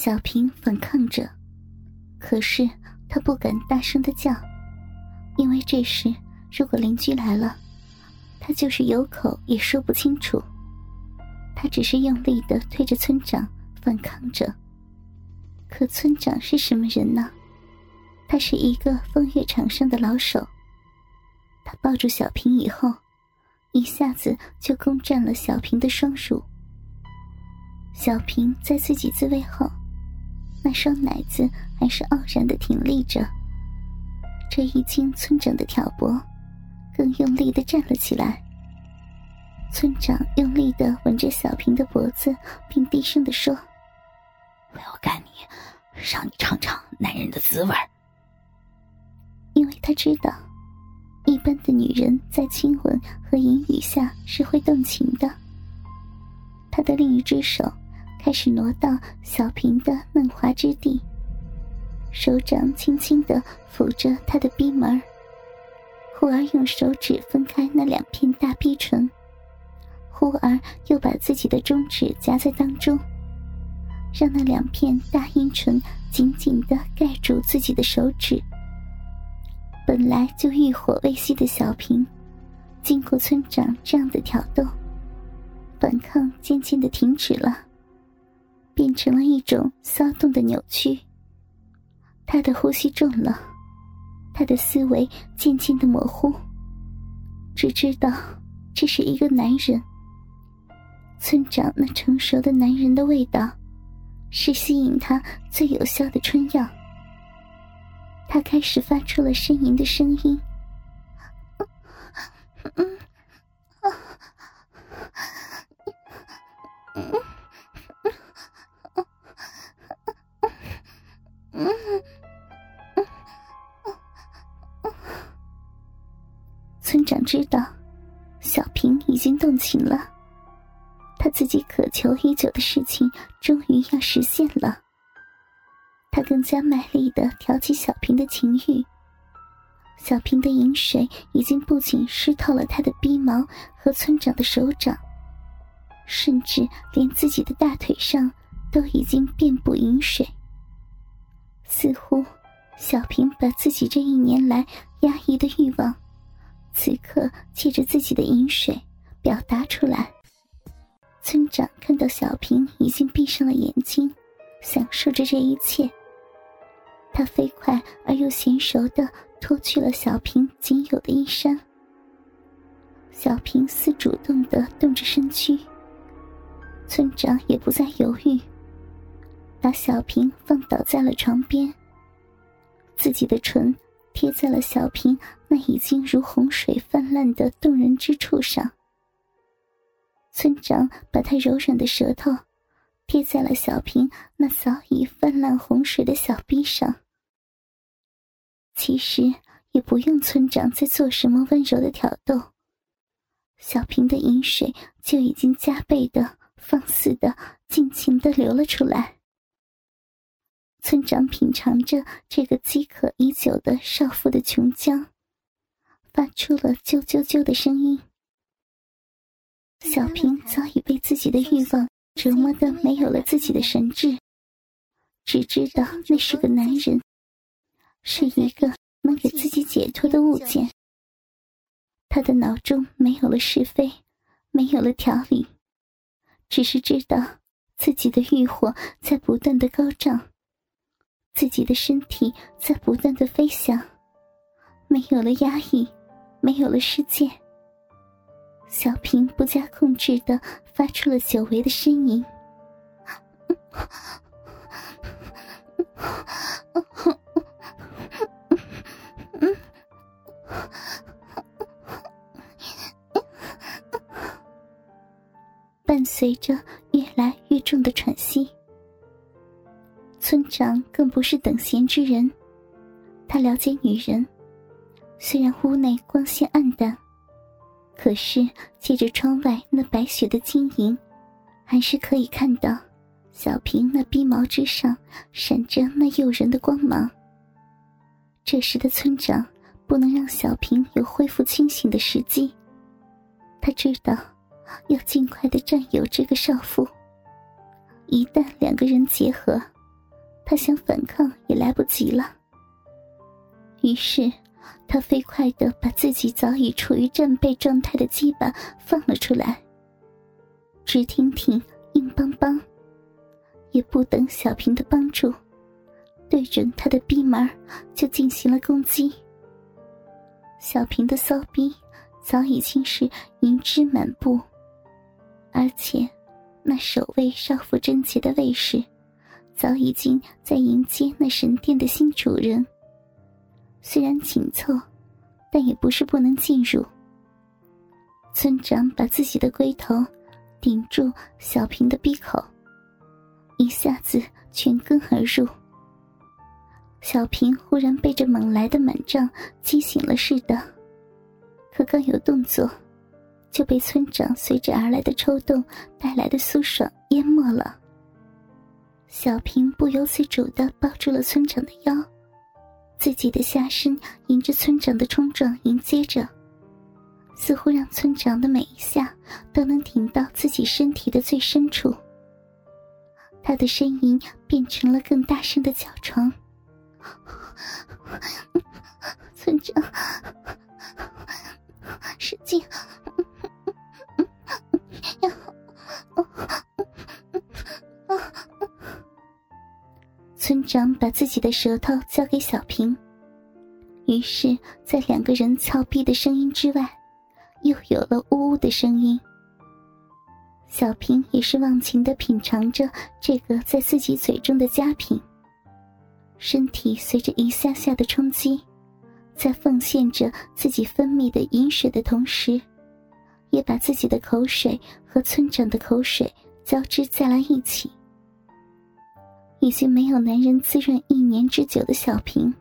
小平反抗着，可是他不敢大声的叫，因为这时如果邻居来了，他就是有口也说不清楚。他只是用力的推着村长反抗着。可村长是什么人呢？他是一个风月场上的老手。他抱住小平以后，一下子就攻占了小平的双乳。小平在自己自慰后，那双奶子还是傲然的挺立着。这一经村长的挑拨，更用力的站了起来。村长用力的吻着小平的脖子，并低声的说。我要干你，让你尝尝男人的滋味因为他知道，一般的女人在亲吻和淫语下是会动情的。他的另一只手开始挪到小平的嫩滑之地，手掌轻轻的抚着他的逼门忽而用手指分开那两片大逼唇，忽而又把自己的中指夹在当中。让那两片大阴唇紧紧的盖住自己的手指。本来就欲火未熄的小平，经过村长这样的挑逗，反抗渐渐的停止了，变成了一种骚动的扭曲。他的呼吸重了，他的思维渐渐的模糊，只知道这是一个男人。村长那成熟的男人的味道。是吸引他最有效的春药。他开始发出了呻吟的声音，知道，小平已经动情了。他自己渴求已久的事情终于要实现了。他更加卖力的挑起小平的情欲。小平的饮水已经不仅湿透了他的逼毛和村长的手掌，甚至连自己的大腿上都已经遍布饮水。似乎小平把自己这一年来压抑的欲望，此刻借着自己的饮水表达出来。村长看到小平已经闭上了眼睛，享受着这一切。他飞快而又娴熟的脱去了小平仅有的衣衫。小平似主动的动着身躯。村长也不再犹豫，把小平放倒在了床边。自己的唇贴在了小平那已经如洪水泛滥的动人之处上。村长把他柔软的舌头贴在了小平那早已泛滥洪水的小臂上。其实也不用村长再做什么温柔的挑逗，小平的饮水就已经加倍的、放肆的、尽情的流了出来。村长品尝着这个饥渴已久的少妇的琼浆，发出了啾啾啾的声音。小平早已被自己的欲望折磨的没有了自己的神智，只知道那是个男人，是一个能给自己解脱的物件。他的脑中没有了是非，没有了条理，只是知道自己的欲火在不断的高涨，自己的身体在不断的飞翔，没有了压抑，没有了世界。小平不加控制的发出了久违的呻吟，伴随着越来越重的喘息。村长更不是等闲之人，他了解女人，虽然屋内光线暗淡。可是，借着窗外那白雪的晶莹，还是可以看到小平那逼毛之上闪着那诱人的光芒。这时的村长不能让小平有恢复清醒的时机，他知道要尽快的占有这个少妇。一旦两个人结合，他想反抗也来不及了。于是，他飞快的把自己早已处于战备状态的鸡巴放了出来，直挺挺、硬邦邦，也不等小平的帮助，对准他的逼门就进行了攻击。小平的骚逼早已经是银汁满布，而且那守卫少妇贞洁的卫士，早已经在迎接那神殿的新主人。虽然紧凑，但也不是不能进入。村长把自己的龟头顶住小平的鼻口，一下子全根而入。小平忽然被这猛来的满胀激醒了似的，可刚有动作，就被村长随之而来的抽动带来的舒爽淹没了。小平不由自主的抱住了村长的腰。自己的下身迎着村长的冲撞迎接着，似乎让村长的每一下都能顶到自己身体的最深处。他的呻吟变成了更大声的叫床。长把自己的舌头交给小平，于是，在两个人操逼的声音之外，又有了呜呜的声音。小平也是忘情的品尝着这个在自己嘴中的佳品，身体随着一下下的冲击，在奉献着自己分泌的饮水的同时，也把自己的口水和村长的口水交织在了一起。已经没有男人滋润一年之久的小平，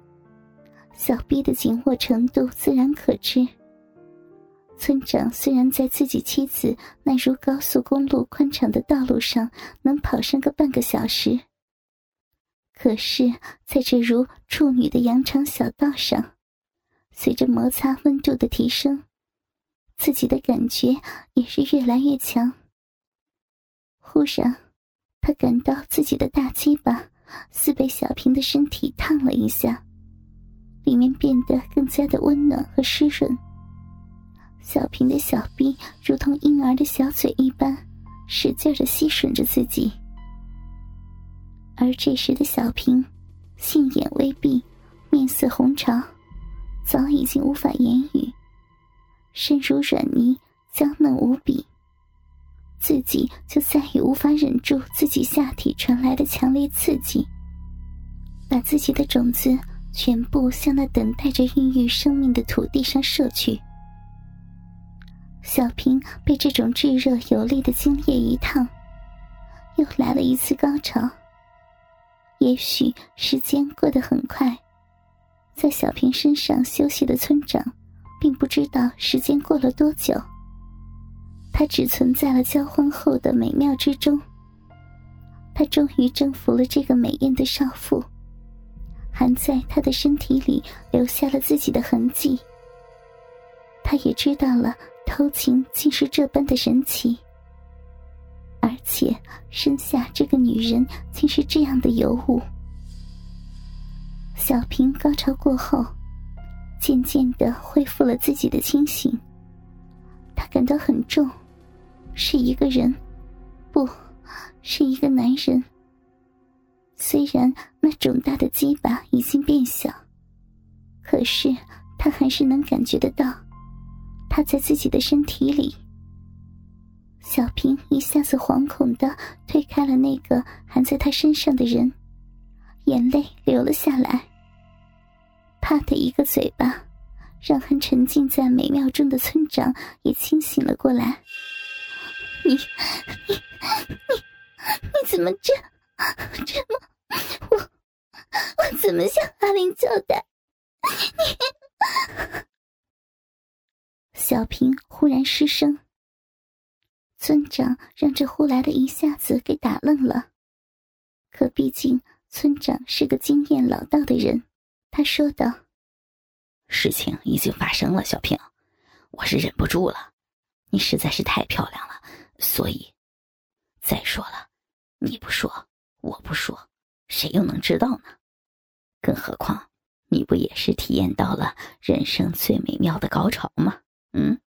小臂的紧握程度自然可知。村长虽然在自己妻子那如高速公路宽敞的道路上能跑上个半个小时，可是在这如处女的羊肠小道上，随着摩擦温度的提升，自己的感觉也是越来越强。忽然。他感到自己的大鸡巴似被小平的身体烫了一下，里面变得更加的温暖和湿润。小平的小臂如同婴儿的小嘴一般，使劲的吸吮着自己。而这时的小平，杏眼微闭，面色红潮，早已经无法言语，身如软泥，娇嫩无比。自己就再也无法忍住自己下体传来的强烈刺激，把自己的种子全部向那等待着孕育生命的土地上射去。小平被这种炙热有力的精液一烫，又来了一次高潮。也许时间过得很快，在小平身上休息的村长，并不知道时间过了多久。他只存在了交欢后的美妙之中。他终于征服了这个美艳的少妇，还在她的身体里留下了自己的痕迹。他也知道了偷情竟是这般的神奇，而且身下这个女人竟是这样的尤物。小平高潮过后，渐渐的恢复了自己的清醒，他感到很重。是一个人，不是一个男人。虽然那肿大的鸡巴已经变小，可是他还是能感觉得到，他在自己的身体里。小平一下子惶恐的推开了那个含在他身上的人，眼泪流了下来。啪的一个嘴巴，让还沉浸在美妙中的村长也清醒了过来。你你你你怎么这这么我我怎么向阿玲交代？小平忽然失声，村长让这呼来的一下子给打愣了。可毕竟村长是个经验老道的人，他说道：“事情已经发生了，小平，我是忍不住了，你实在是太漂亮了。”所以，再说了，你不说，我不说，谁又能知道呢？更何况，你不也是体验到了人生最美妙的高潮吗？嗯。